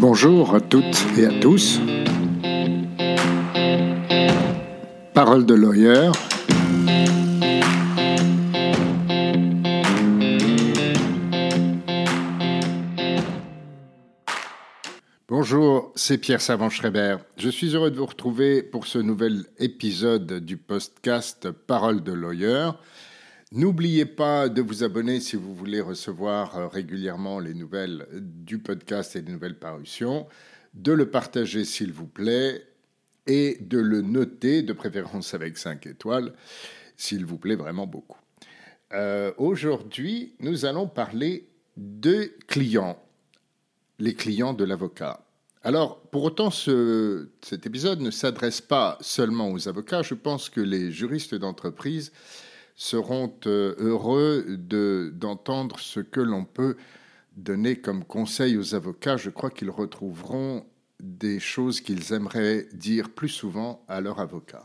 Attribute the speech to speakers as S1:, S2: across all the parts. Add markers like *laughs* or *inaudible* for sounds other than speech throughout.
S1: Bonjour à toutes et à tous. Parole de lawyer. Bonjour, c'est Pierre Savant-Schreiber. Je suis heureux de vous retrouver pour ce nouvel épisode du podcast Parole de lawyer. N'oubliez pas de vous abonner si vous voulez recevoir euh, régulièrement les nouvelles du podcast et les nouvelles parutions, de le partager s'il vous plaît et de le noter, de préférence avec 5 étoiles, s'il vous plaît vraiment beaucoup. Euh, aujourd'hui, nous allons parler de clients, les clients de l'avocat. Alors, pour autant, ce, cet épisode ne s'adresse pas seulement aux avocats. Je pense que les juristes d'entreprise seront euh, heureux d'entendre ce que l'on peut donner comme conseil aux avocats. Je crois qu'ils retrouveront des choses qu'ils aimeraient dire plus souvent à leur avocat.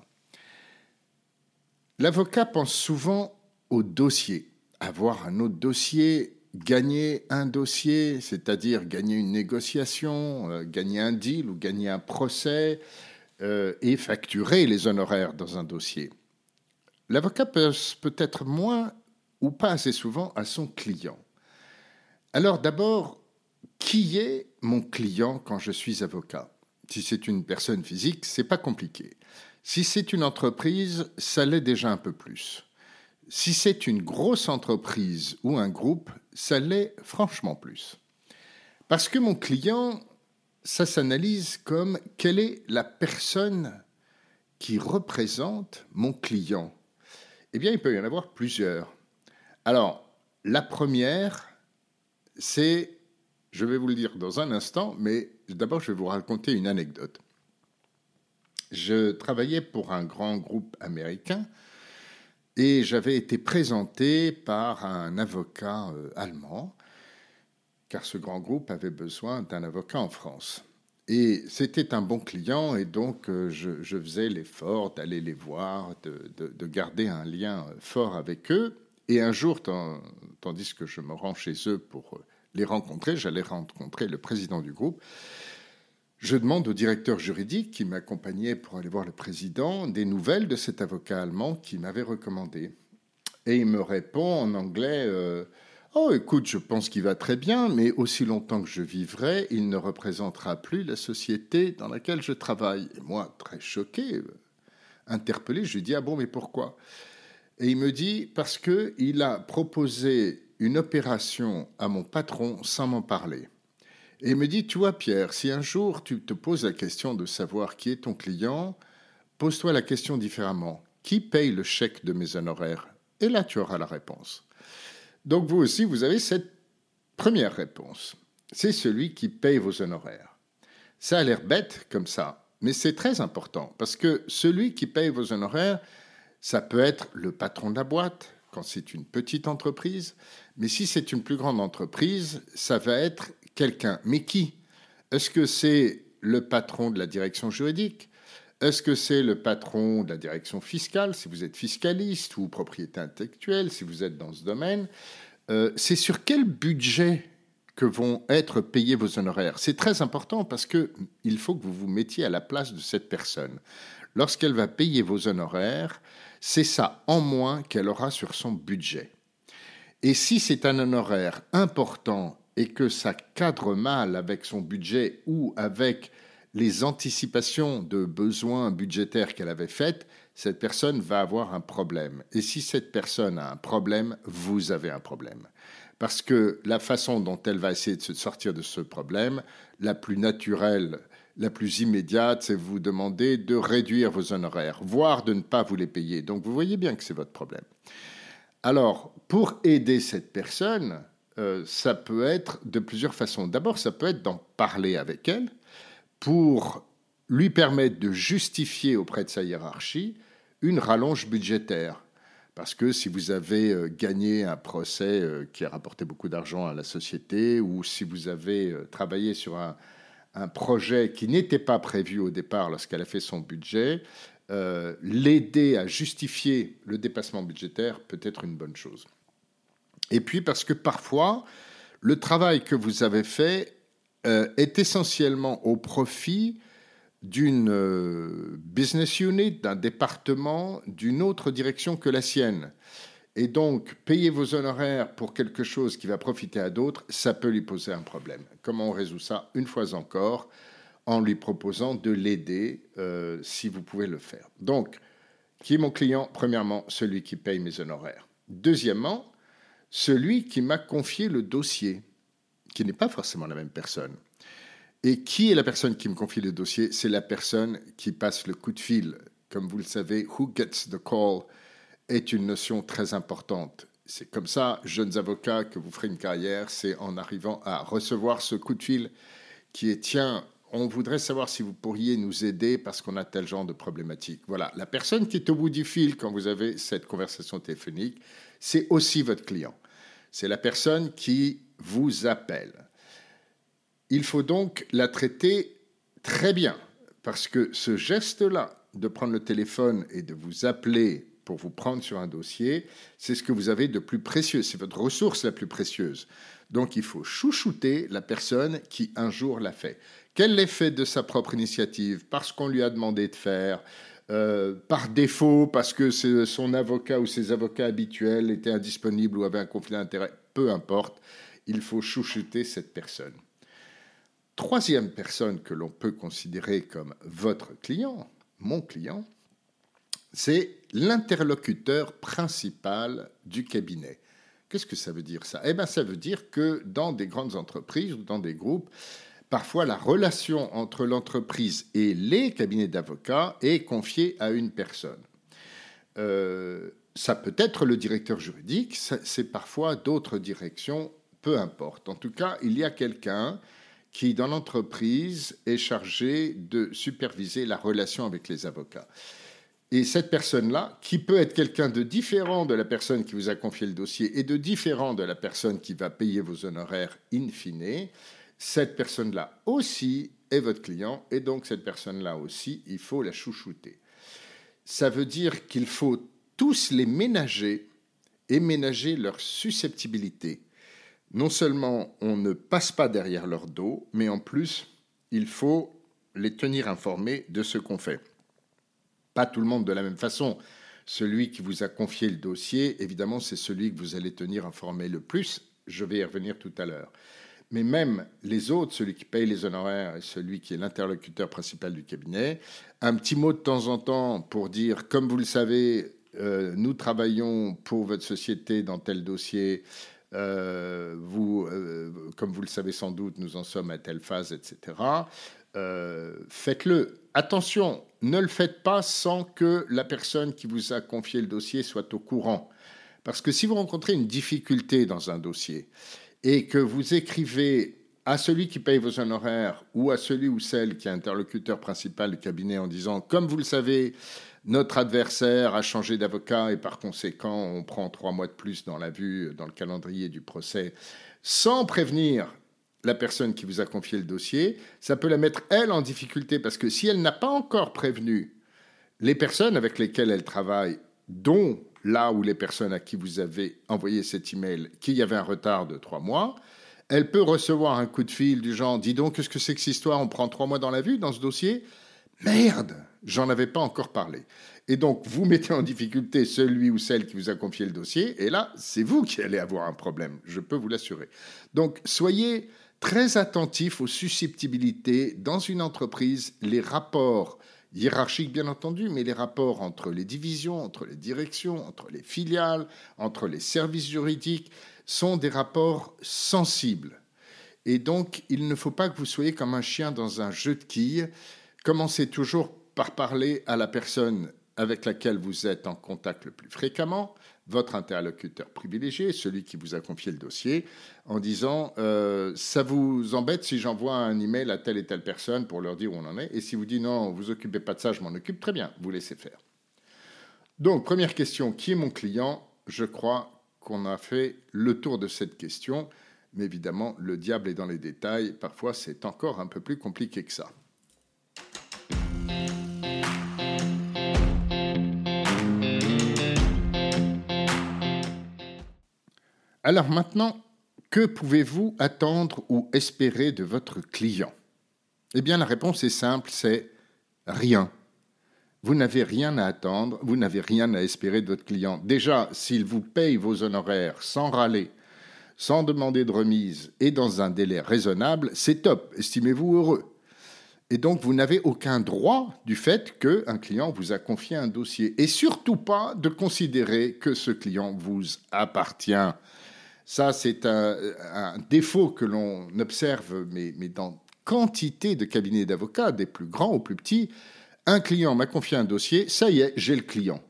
S1: L'avocat pense souvent au dossier, avoir un autre dossier, gagner un dossier, c'est-à-dire gagner une négociation, euh, gagner un deal ou gagner un procès, euh, et facturer les honoraires dans un dossier. L'avocat pense peut-être moins ou pas assez souvent à son client. Alors d'abord, qui est mon client quand je suis avocat? Si c'est une personne physique, c'est pas compliqué. Si c'est une entreprise, ça l'est déjà un peu plus. Si c'est une grosse entreprise ou un groupe, ça l'est franchement plus. Parce que mon client, ça s'analyse comme quelle est la personne qui représente mon client eh bien, il peut y en avoir plusieurs. Alors, la première, c'est, je vais vous le dire dans un instant, mais d'abord, je vais vous raconter une anecdote. Je travaillais pour un grand groupe américain et j'avais été présenté par un avocat euh, allemand, car ce grand groupe avait besoin d'un avocat en France. Et c'était un bon client, et donc euh, je, faisais l'effort d'aller les voir, de, garder un lien fort avec eux. Et un jour, tandis que je me rends chez eux pour euh, les rencontrer, j'allais rencontrer le président du groupe. Je demande au directeur juridique qui m'accompagnait pour aller voir le président des nouvelles de cet avocat allemand qui m'avait recommandé. Et il me répond en anglais euh, Oh, écoute, je pense qu'il va très bien, mais aussi longtemps que je vivrai, il ne représentera plus la société dans laquelle je travaille. Et moi, très choqué, interpellé, je lui dis Ah bon, mais pourquoi? Et il me dit Parce qu'il a proposé une opération à mon patron sans m'en parler. Et il me dit Tu vois, Pierre, si un jour tu te poses la question de savoir qui est ton client, pose-toi la question différemment. Qui paye le chèque de mes honoraires? Et là, tu auras la réponse. Donc vous aussi, vous avez cette première réponse. C'est celui qui paye vos honoraires. Ça a l'air bête comme ça, mais c'est très important parce que celui qui paye vos honoraires, ça peut être le patron de la boîte quand c'est une petite entreprise, mais si c'est une plus grande entreprise, ça va être quelqu'un. Mais qui? Est-ce que c'est le patron de la direction juridique? Est-ce que c'est le patron de la direction fiscale, si vous êtes fiscaliste ou propriété intellectuelle, si vous êtes dans ce domaine euh, C'est sur quel budget que vont être payés vos honoraires? C'est très important parce qu'il faut que vous vous mettiez à la place de cette personne. Lorsqu'elle va payer vos honoraires, c'est ça en moins qu'elle aura sur son budget. Et si c'est un honoraire important et que ça cadre mal avec son budget ou avec les anticipations de besoins budgétaires qu'elle avait faites, cette personne va avoir un problème. Et si cette personne a un problème, vous avez un problème. Parce que la façon dont elle va essayer de se sortir de ce problème, la plus naturelle, la plus immédiate, c'est vous demander de réduire vos honoraires, voire de ne pas vous les payer. Donc vous voyez bien que c'est votre problème. Alors, pour aider cette personne, euh, ça peut être de plusieurs façons. D'abord, ça peut être d'en parler avec elle pour lui permettre de justifier auprès de sa hiérarchie une rallonge budgétaire. Parce que si vous avez euh, gagné un procès euh, qui a rapporté beaucoup d'argent à la société, ou si vous avez euh, travaillé sur un, projet qui n'était pas prévu au départ lorsqu'elle a fait son budget, l'aider à justifier le dépassement budgétaire peut être une bonne chose. Et puis parce que parfois, le travail que vous avez fait euh, est essentiellement au profit d'une euh, business unit, d'un département, d'une autre direction que la sienne. Et donc, payer vos honoraires pour quelque chose qui va profiter à d'autres, ça peut lui poser un problème. Comment on résout ça Une fois encore, en lui proposant de l'aider euh, si vous pouvez le faire? Donc, qui est mon client? Premièrement, celui qui paye mes honoraires. Deuxièmement, celui qui m'a confié le dossier, qui n'est pas forcément la même personne. Et qui est la personne qui me confie le dossier? C'est la personne qui passe le coup de fil. Comme vous le savez, who gets the call est une notion très importante. C'est comme ça, jeunes avocats, que vous ferez une carrière, c'est en arrivant à recevoir ce coup de fil qui est tiens, on voudrait savoir si vous pourriez nous aider parce qu'on a tel genre de problématique. Voilà, la personne qui est au bout du fil quand vous avez cette conversation téléphonique, c'est aussi votre client. C'est la personne qui vous appelle. Il faut donc la traiter très bien parce que ce geste-là de prendre le téléphone et de vous appeler pour vous prendre sur un dossier, c'est ce que vous avez de plus précieux, c'est votre ressource la plus précieuse. Donc il faut chouchouter la personne qui un jour l'a fait. Qu'elle l'ait fait de sa propre initiative, parce qu'on lui a demandé de faire, euh, par défaut, parce que son avocat ou ses avocats habituels étaient indisponibles ou avaient un conflit d'intérêt, peu importe, il faut chouchouter cette personne. Troisième personne que l'on peut considérer comme votre client, mon client, c'est l'interlocuteur principal du cabinet. Qu'est-ce que ça veut dire ça? Eh bien, ça veut dire que dans des grandes entreprises ou dans des groupes, parfois la relation entre l'entreprise et les cabinets d'avocats est confiée à une personne. Euh, ça peut être le directeur juridique, c'est parfois d'autres directions, peu importe. En tout cas, il y a quelqu'un qui, dans l'entreprise, est chargé de superviser la relation avec les avocats. Et cette personne-là, qui peut être quelqu'un de différent de la personne qui vous a confié le dossier et de différent de la personne qui va payer vos honoraires in fine, cette personne-là aussi est votre client et donc cette personne-là aussi, il faut la chouchouter. Ça veut dire qu'il faut tous les ménager et ménager leur susceptibilité. Non seulement on ne passe pas derrière leur dos, mais en plus, il faut les tenir informés de ce qu'on fait pas tout le monde de la même façon. Celui qui vous a confié le dossier, évidemment, c'est celui que vous allez tenir informé le plus. Je vais y revenir tout à l'heure. Mais même les autres, celui qui paye les honoraires et celui qui est l'interlocuteur principal du cabinet, un petit mot de temps en temps pour dire, comme vous le savez, euh, nous travaillons pour votre société dans tel dossier. Euh, vous, euh, comme vous le savez sans doute, nous en sommes à telle phase, etc. Faites-le. Attention, ne le faites pas sans que la personne qui vous a confié le dossier soit au courant. Parce que si vous rencontrez une difficulté dans un dossier et que vous écrivez à celui qui paye vos honoraires ou à celui ou celle qui est interlocuteur principal du cabinet en disant, comme vous le savez, notre adversaire a changé d'avocat et par conséquent, on prend trois mois de plus dans la vue, dans le calendrier du procès, sans prévenir la personne qui vous a confié le dossier, ça peut la mettre, elle, en difficulté, parce que si elle n'a pas encore prévenu les personnes avec lesquelles elle travaille, dont là où les personnes à qui vous avez envoyé cet email, qu'il y avait un retard de trois mois, elle peut recevoir un coup de fil du genre Dis donc, qu'est-ce que c'est que cette histoire? On prend trois mois dans la vue dans ce dossier? Merde J'en avais pas encore parlé. Et donc, vous mettez en difficulté celui ou celle qui vous a confié le dossier, et là, c'est vous qui allez avoir un problème, je peux vous l'assurer. Donc, soyez très attentif aux susceptibilités dans une entreprise, les rapports hiérarchiques bien entendu, mais les rapports entre les divisions, entre les directions, entre les filiales, entre les services juridiques, sont des rapports sensibles. Et donc, il ne faut pas que vous soyez comme un chien dans un jeu de quilles. Commencez toujours par parler à la personne avec laquelle vous êtes en contact le plus fréquemment, votre interlocuteur privilégié, celui qui vous a confié le dossier, en disant euh, ça vous embête si j'envoie un email à telle et telle personne pour leur dire où on en est, et si vous dites non, vous occupez pas de ça, je m'en occupe, très bien, vous laissez faire. Donc première question, qui est mon client? Je crois qu'on a fait le tour de cette question, mais évidemment le diable est dans les détails. Parfois c'est encore un peu plus compliqué que ça. Alors maintenant Que pouvez-vous attendre ou espérer de votre client? Eh bien, la réponse est simple, c'est rien. Vous n'avez rien à attendre, vous n'avez rien à espérer de votre client. Déjà, s'il vous paye vos honoraires sans râler, sans demander de remise et dans un délai raisonnable, c'est top, estimez-vous heureux. Et donc, vous n'avez aucun droit du fait qu'un client vous a confié un dossier. Et surtout pas de considérer que ce client vous appartient. Ça, c'est un, défaut que l'on observe, mais, dans quantité de cabinets d'avocats, des plus grands aux plus petits. Un client m'a confié un dossier, ça y est, j'ai le client.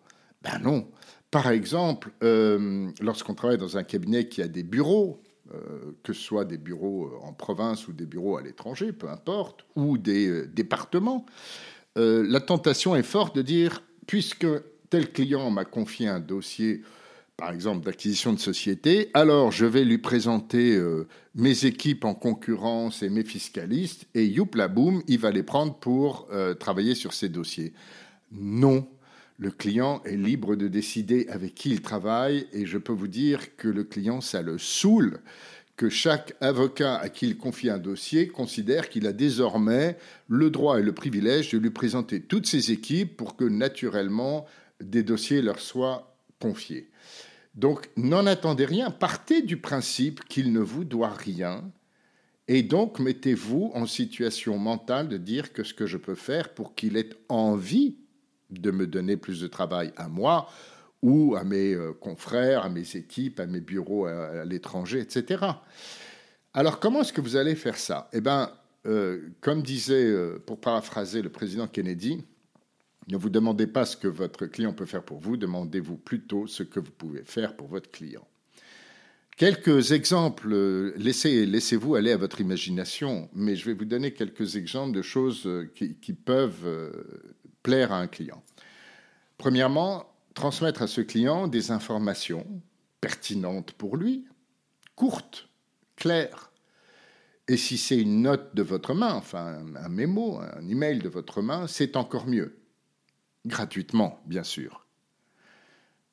S1: Ben non. Par exemple, euh, lorsqu'on travaille dans un cabinet qui a des bureaux, euh, que ce soit des bureaux en province ou des bureaux à l'étranger, peu importe, ou des euh, départements, la tentation est forte de dire, puisque tel client m'a confié un dossier par exemple, d'acquisition de société, alors je vais lui présenter euh, mes équipes en concurrence et mes fiscalistes, et youpla boum, il va les prendre pour euh, travailler sur ces dossiers. Non, le client est libre de décider avec qui il travaille, et je peux vous dire que le client, ça le saoule que chaque avocat à qui il confie un dossier considère qu'il a désormais le droit et le privilège de lui présenter toutes ses équipes pour que naturellement des dossiers leur soient confiés. Donc n'en attendez rien, partez du principe qu'il ne vous doit rien, et donc mettez-vous en situation mentale de dire que ce que je peux faire pour qu'il ait envie de me donner plus de travail à moi ou à mes euh, confrères, à mes équipes, à mes bureaux à, l'étranger, etc. Alors comment est-ce que vous allez faire ça? Eh bien, euh, comme disait, euh, pour paraphraser le président Kennedy, ne vous demandez pas ce que votre client peut faire pour vous, demandez-vous plutôt ce que vous pouvez faire pour votre client. Quelques exemples, laissez, laissez-vous aller à votre imagination, mais je vais vous donner quelques exemples de choses qui, qui peuvent euh, plaire à un client. Premièrement, transmettre à ce client des informations pertinentes pour lui, courtes, claires. Et si c'est une note de votre main, enfin un mémo, un email de votre main, c'est encore mieux gratuitement, bien sûr.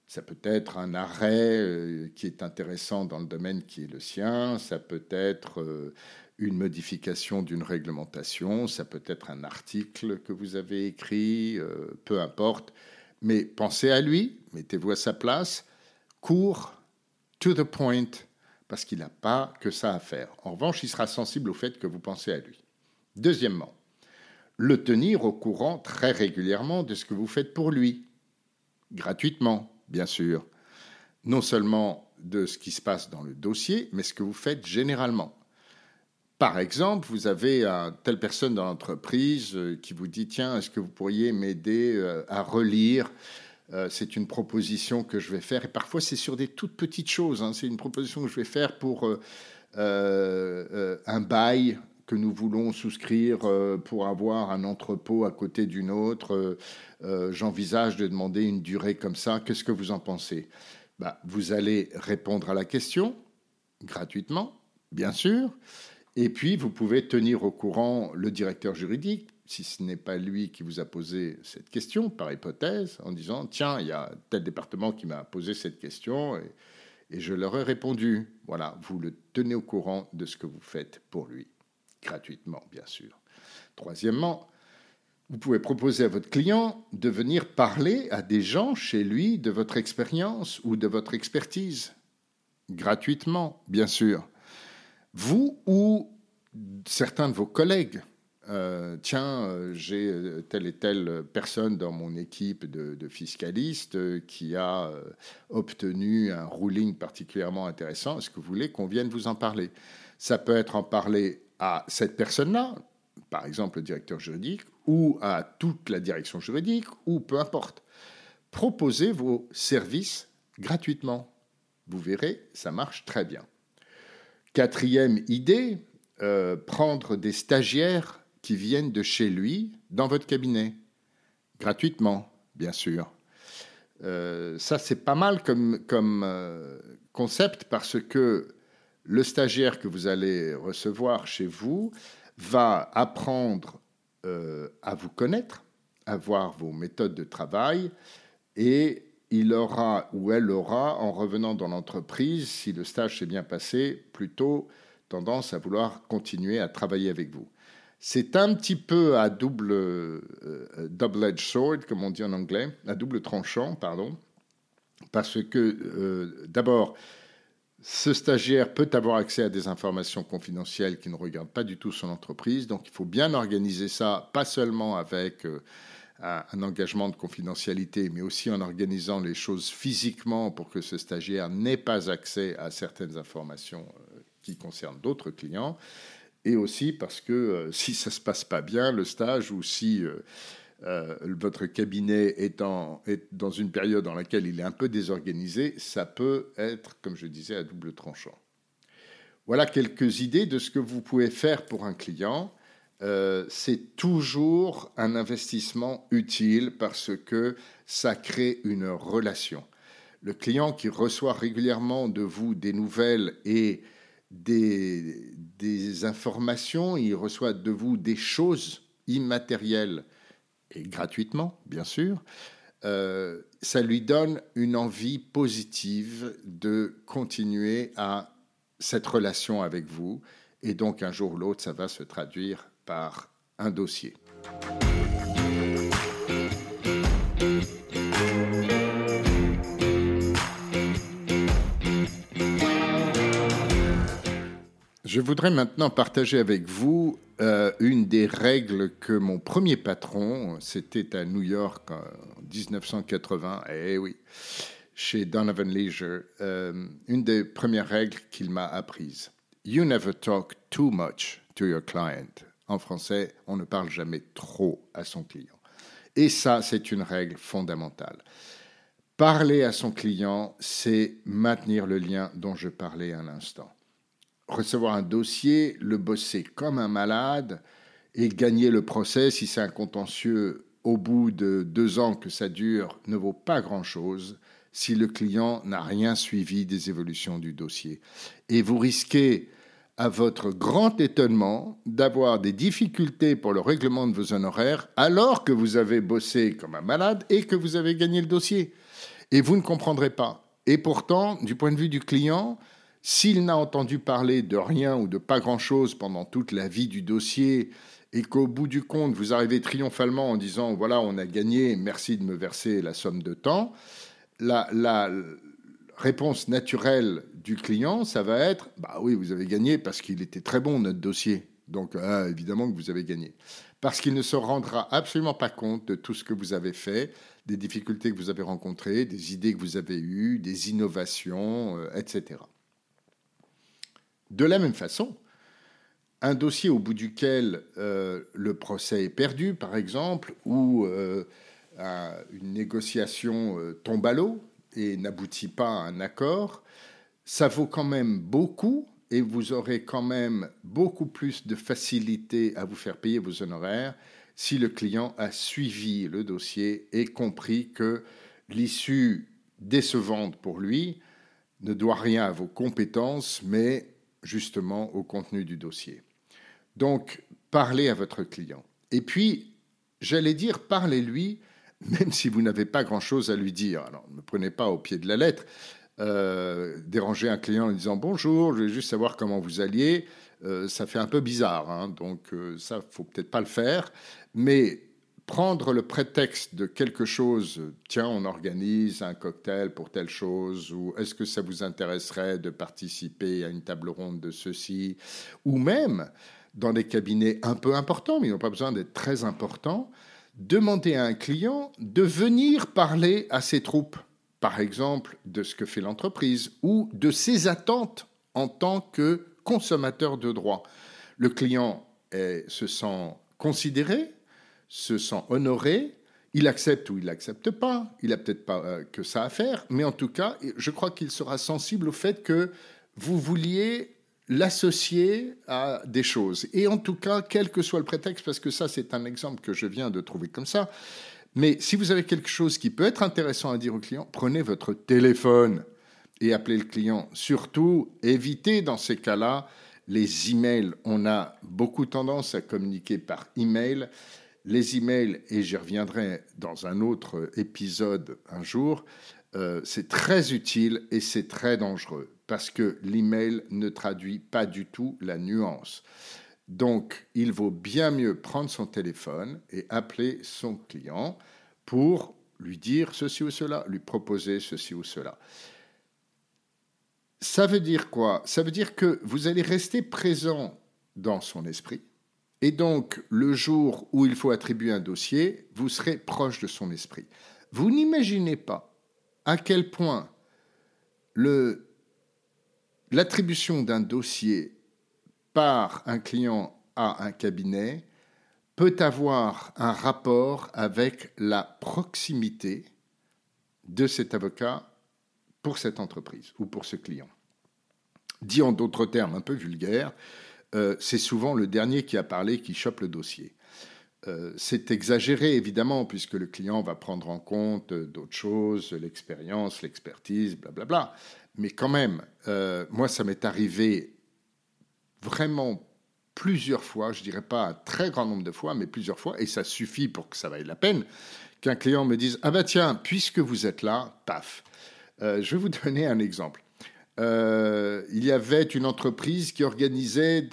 S1: Ça peut être un arrêt euh, qui est intéressant dans le domaine qui est le sien, ça peut être euh, une modification d'une réglementation, ça peut être un article que vous avez écrit, euh, peu importe. Mais pensez à lui, mettez-vous à sa place, court, to the point, parce qu'il n'a pas que ça à faire. En revanche, il sera sensible au fait que vous pensez à lui. Deuxièmement, le tenir au courant très régulièrement de ce que vous faites pour lui, gratuitement, bien sûr. Non seulement de ce qui se passe dans le dossier, mais ce que vous faites généralement. Par exemple, vous avez une telle personne dans l'entreprise euh, qui vous dit Tiens, est-ce que vous pourriez m'aider euh, à relire euh, C'est une proposition que je vais faire. Et parfois, c'est sur des toutes petites choses. Hein. C'est une proposition que je vais faire pour un bail que nous voulons souscrire euh, pour avoir un entrepôt à côté d'une autre. Euh, euh, j'envisage de demander une durée comme ça. Qu'est-ce que vous en pensez? Bah, Vous allez répondre à la question gratuitement, bien sûr. Et puis, vous pouvez tenir au courant le directeur juridique, si ce n'est pas lui qui vous a posé cette question, par hypothèse, en disant, tiens, il y a tel département qui m'a posé cette question, et je leur ai répondu. Voilà, vous le tenez au courant de ce que vous faites pour lui gratuitement bien sûr. Troisièmement, vous pouvez proposer à votre client de venir parler à des gens chez lui de votre expérience ou de votre expertise, gratuitement bien sûr. Vous ou certains de vos collègues. Euh, tiens, euh, j'ai euh, telle et telle personne dans mon équipe de, fiscalistes qui a obtenu un ruling particulièrement intéressant. Est-ce que vous voulez qu'on vienne vous en parler? Ça peut être en parler à cette personne-là, par exemple le directeur juridique, ou à toute la direction juridique, ou peu importe. Proposez vos services gratuitement. Vous verrez, ça marche très bien. Quatrième idée, euh, prendre des stagiaires qui viennent de chez lui dans votre cabinet. Gratuitement, bien sûr. Euh, ça, c'est pas mal comme, euh, concept parce que le stagiaire que vous allez recevoir chez vous va apprendre euh, à vous connaître, à voir vos méthodes de travail et il aura ou elle aura, en revenant dans l'entreprise, si le stage s'est bien passé, plutôt tendance à vouloir continuer à travailler avec vous. C'est un petit peu à double euh, double-edged sword, comme on dit en anglais, à double tranchant, pardon, parce que euh, d'abord, ce stagiaire peut avoir accès à des informations confidentielles qui ne regardent pas du tout son entreprise, donc il faut bien organiser ça, pas seulement avec euh, un engagement de confidentialité, mais aussi en organisant les choses physiquement pour que ce stagiaire n'ait pas accès à certaines informations euh, qui concernent d'autres clients, et aussi parce que euh, si ça se passe pas bien, le stage, ou si euh, votre cabinet est, est, dans une période dans laquelle il est un peu désorganisé, ça peut être, comme je disais, à double tranchant. Voilà quelques idées de ce que vous pouvez faire pour un client. Euh, c'est toujours un investissement utile parce que ça crée une relation. Le client qui reçoit régulièrement de vous des nouvelles et des informations, il reçoit de vous des choses immatérielles et gratuitement, bien sûr, euh, ça lui donne une envie positive de continuer à cette relation avec vous. Et donc, un jour ou l'autre, ça va se traduire par un dossier. Je voudrais maintenant partager avec vous euh, une des règles que mon premier patron, c'était à New York en 1980, eh oui, chez Donovan Leisure, euh, une des premières règles qu'il m'a apprises. You never talk too much to your client. En français, on ne parle jamais trop à son client. Et ça, c'est une règle fondamentale. Parler à son client, c'est maintenir le lien dont je parlais un instant recevoir un dossier, le bosser comme un malade et gagner le procès si c'est un contentieux au bout de deux ans que ça dure ne vaut pas grand-chose si le client n'a rien suivi des évolutions du dossier. Et vous risquez, à votre grand étonnement, d'avoir des difficultés pour le règlement de vos honoraires alors que vous avez bossé comme un malade et que vous avez gagné le dossier. Et vous ne comprendrez pas. Et pourtant, du point de vue du client, s'il n'a entendu parler de rien ou de pas grand-chose pendant toute la vie du dossier et qu'au bout du compte, vous arrivez triomphalement en disant voilà, on a gagné, merci de me verser la somme de temps, la, réponse naturelle du client, ça va être bah oui, vous avez gagné parce qu'il était très bon notre dossier. Donc ah, évidemment que vous avez gagné. Parce qu'il ne se rendra absolument pas compte de tout ce que vous avez fait, des difficultés que vous avez rencontrées, des idées que vous avez eues, des innovations, euh, etc. De la même façon, un dossier au bout duquel euh, le procès est perdu, par exemple, ou euh, une négociation euh, tombe à l'eau et n'aboutit pas à un accord, ça vaut quand même beaucoup et vous aurez quand même beaucoup plus de facilité à vous faire payer vos honoraires si le client a suivi le dossier et compris que l'issue décevante pour lui ne doit rien à vos compétences, mais justement au contenu du dossier. Donc, parlez à votre client. Et puis, j'allais dire, parlez-lui, même si vous n'avez pas grand-chose à lui dire. Alors, ne prenez pas au pied de la lettre. Euh, déranger un client en disant bonjour, je vais juste savoir comment vous alliez, euh, ça fait un peu bizarre. Hein. donc, euh, ça, faut peut-être pas le faire. Mais prendre le prétexte de quelque chose, tiens, on organise un cocktail pour telle chose, ou est-ce que ça vous intéresserait de participer à une table ronde de ceci, ou même dans des cabinets un peu importants, mais ils n'ont pas besoin d'être très importants, demander à un client de venir parler à ses troupes, par exemple de ce que fait l'entreprise, ou de ses attentes en tant que consommateur de droit. Le client se sent considéré, se sent honoré, il accepte ou il n'accepte pas, il n'a peut-être pas euh, que ça à faire, mais en tout cas, je crois qu'il sera sensible au fait que vous vouliez l'associer à des choses. Et en tout cas, quel que soit le prétexte, parce que ça, c'est un exemple que je viens de trouver comme ça, mais si vous avez quelque chose qui peut être intéressant à dire au client, prenez votre téléphone et appelez le client. Surtout, évitez dans ces cas-là les emails. On a beaucoup tendance à communiquer par email les emails, et j'y reviendrai dans un autre épisode un jour, euh, c'est très utile et c'est très dangereux parce que l'email ne traduit pas du tout la nuance. Donc, il vaut bien mieux prendre son téléphone et appeler son client pour lui dire ceci ou cela, lui proposer ceci ou cela. Ça veut dire quoi? Ça veut dire que vous allez rester présent dans son esprit. Et donc, le jour où il faut attribuer un dossier, vous serez proche de son esprit. Vous n'imaginez pas à quel point l'attribution d'un dossier par un client à un cabinet peut avoir un rapport avec la proximité de cet avocat pour cette entreprise ou pour ce client. Dit en d'autres termes un peu vulgaires, euh, c'est souvent le dernier qui a parlé qui chope le dossier. Euh, c'est exagéré évidemment puisque le client va prendre en compte d'autres choses, l'expérience, l'expertise, blablabla. Mais quand même, euh, moi ça m'est arrivé vraiment plusieurs fois, je dirais pas un très grand nombre de fois, mais plusieurs fois, et ça suffit pour que ça vaille la peine, qu'un client me dise Ah bah tiens, puisque vous êtes là, paf. je vais vous *laughs* donner un exemple. Euh, il y avait une entreprise qui organisait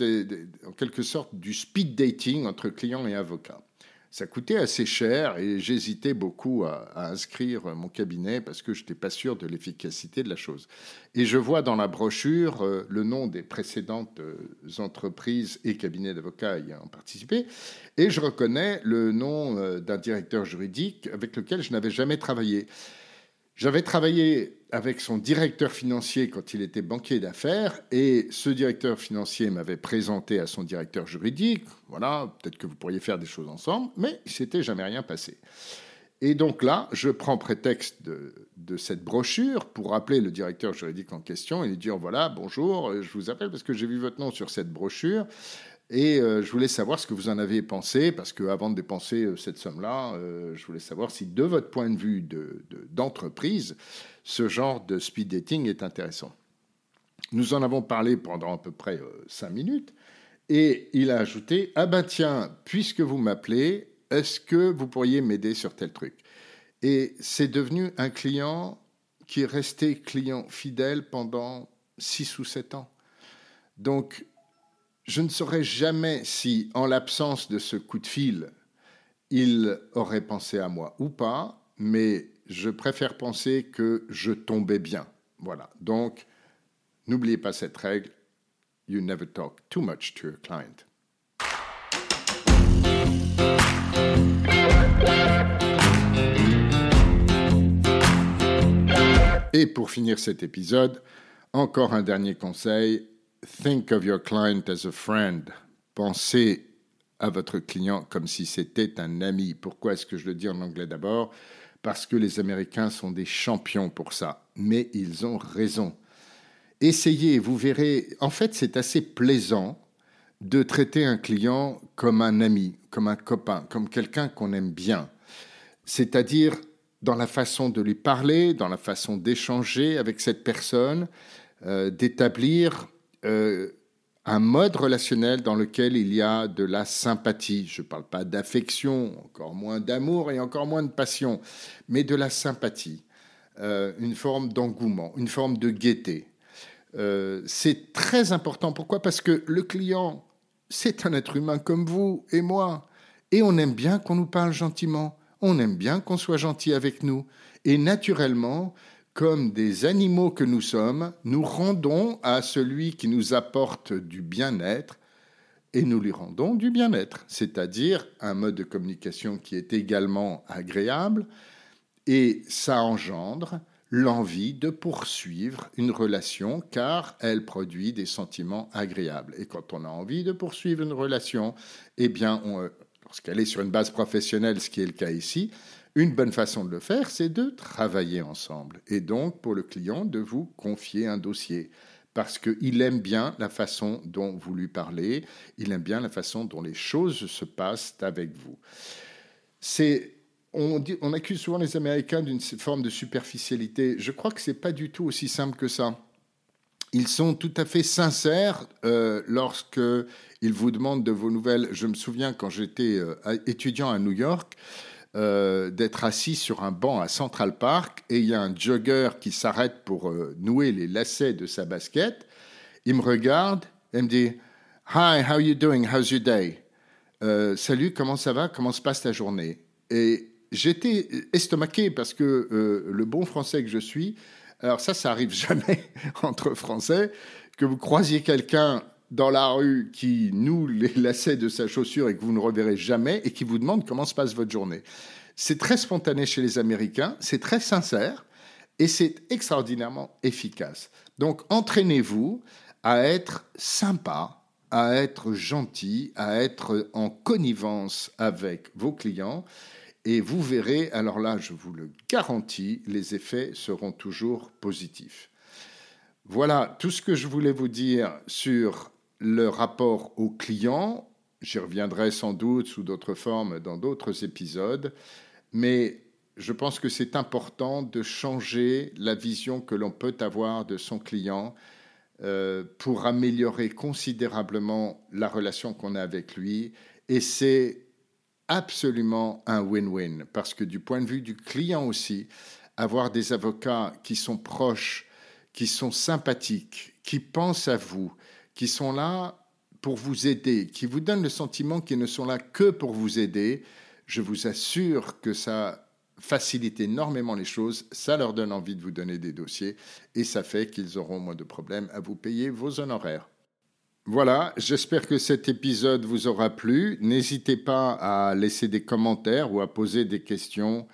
S1: en quelque sorte du speed dating entre clients et avocats. Ça coûtait assez cher et j'hésitais beaucoup à, inscrire mon cabinet parce que je n'étais pas sûr de l'efficacité de la chose. Et je vois dans la brochure euh, le nom des précédentes euh, entreprises et cabinets d'avocats ayant participé et je reconnais le nom d'un directeur juridique avec lequel je n'avais jamais travaillé. J'avais travaillé avec son directeur financier quand il était banquier d'affaires et ce directeur financier m'avait présenté à son directeur juridique. Voilà, peut-être que vous pourriez faire des choses ensemble, mais il s'était jamais rien passé. Et donc là, je prends prétexte de, de, cette brochure pour appeler le directeur juridique en question et lui dire voilà, bonjour, je vous appelle parce que j'ai vu votre nom sur cette brochure et euh, je voulais savoir ce que vous en avez pensé, parce qu'avant de dépenser euh, cette somme-là, euh, je voulais savoir si, de votre point de vue d'entreprise, de, ce genre de speed dating est intéressant. Nous en avons parlé pendant à peu près cinq minutes, et il a ajouté Ah ben tiens, puisque vous m'appelez, est-ce que vous pourriez m'aider sur tel truc? Et c'est devenu un client qui est resté client fidèle pendant six ou sept ans. Donc, je ne saurais jamais si, en l'absence de ce coup de fil, il aurait pensé à moi ou pas, mais je préfère penser que je tombais bien. Voilà. Donc, n'oubliez pas cette règle. You never talk too much to your client. Et pour finir cet épisode, encore un dernier conseil, Think of your client as a friend. Pensez à votre client comme si c'était un ami. Pourquoi est-ce que je le dis en anglais d'abord? Parce que les Américains sont des champions pour ça. Mais ils ont raison. Essayez, vous verrez. En fait, c'est assez plaisant de traiter un client comme un ami, comme un copain, comme quelqu'un qu'on aime bien. C'est-à-dire dans la façon de lui parler, dans la façon d'échanger avec cette personne, euh, d'établir euh, un mode relationnel dans lequel il y a de la sympathie. Je ne parle pas d'affection, encore moins d'amour et encore moins de passion, mais de la sympathie, euh, une forme d'engouement, une forme de gaieté. Euh, c'est très important. Pourquoi? Parce que le client, c'est un être humain comme vous et moi. Et on aime bien qu'on nous parle gentiment. On aime bien qu'on soit gentil avec nous. Et naturellement, comme des animaux que nous sommes, nous rendons à celui qui nous apporte du bien-être et nous lui rendons du bien-être, c'est-à-dire un mode de communication qui est également agréable et ça engendre l'envie de poursuivre une relation car elle produit des sentiments agréables. Et quand on a envie de poursuivre une relation, eh bien, lorsqu'elle est sur une base professionnelle, ce qui est le cas ici, une bonne façon de le faire, c'est de travailler ensemble. Et donc, pour le client, de vous confier un dossier. Parce qu'il aime bien la façon dont vous lui parlez, il aime bien la façon dont les choses se passent avec vous. On, accuse souvent les Américains d'une forme de superficialité. Je crois que ce n'est pas du tout aussi simple que ça. ils sont tout à fait sincères euh, lorsque ils vous demandent de vos nouvelles. Je me souviens quand j'étais euh, étudiant à New York, euh, d'être assis sur un banc à Central Park et il y a un jogger qui s'arrête pour nouer les lacets de sa basket. Il me regarde et me dit Hi, how you doing? How's your day? Salut, comment ça va? Comment se passe ta journée? Et j'étais estomaqué parce que le bon français que je suis, alors ça, ça arrive *laughs* jamais entre Français, que vous croisiez quelqu'un dans la rue qui noue les lacets de sa chaussure et que vous ne reverrez jamais et qui vous demande comment se passe votre journée. C'est très spontané chez les Américains, c'est très sincère et c'est extraordinairement efficace. Donc entraînez-vous à être sympa, à être gentil, à être en connivence avec vos clients et vous verrez, alors là, je vous le garantis, les effets seront toujours positifs. Voilà tout ce que je voulais vous dire sur le rapport au client. J'y reviendrai sans doute sous d'autres formes dans d'autres épisodes, mais je pense que c'est important de changer la vision que l'on peut avoir de son client euh, pour améliorer considérablement la relation qu'on a avec lui. Et c'est absolument un win-win, parce que du point de vue du client aussi, avoir des avocats qui sont proches, qui sont sympathiques, qui pensent à vous, qui sont là pour vous aider, qui vous donnent le sentiment qu'ils ne sont là que pour vous aider, je vous assure que ça facilite énormément les choses, ça leur donne envie de vous donner des dossiers et ça fait qu'ils auront moins de problèmes à vous payer vos honoraires. Voilà, j'espère que cet épisode vous aura plu. N'hésitez pas à laisser des commentaires ou à poser des questions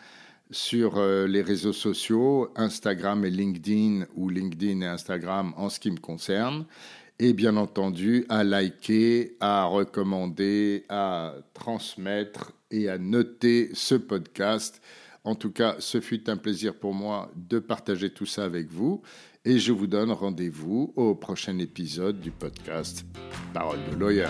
S1: sur euh, les réseaux sociaux, Instagram et LinkedIn ou LinkedIn et Instagram en ce qui me concerne. Et bien entendu, à liker, à recommander, à transmettre et à noter ce podcast. En tout cas, ce fut un plaisir pour moi de partager tout ça avec vous et je vous donne rendez-vous au prochain épisode du podcast Parole de lawyer.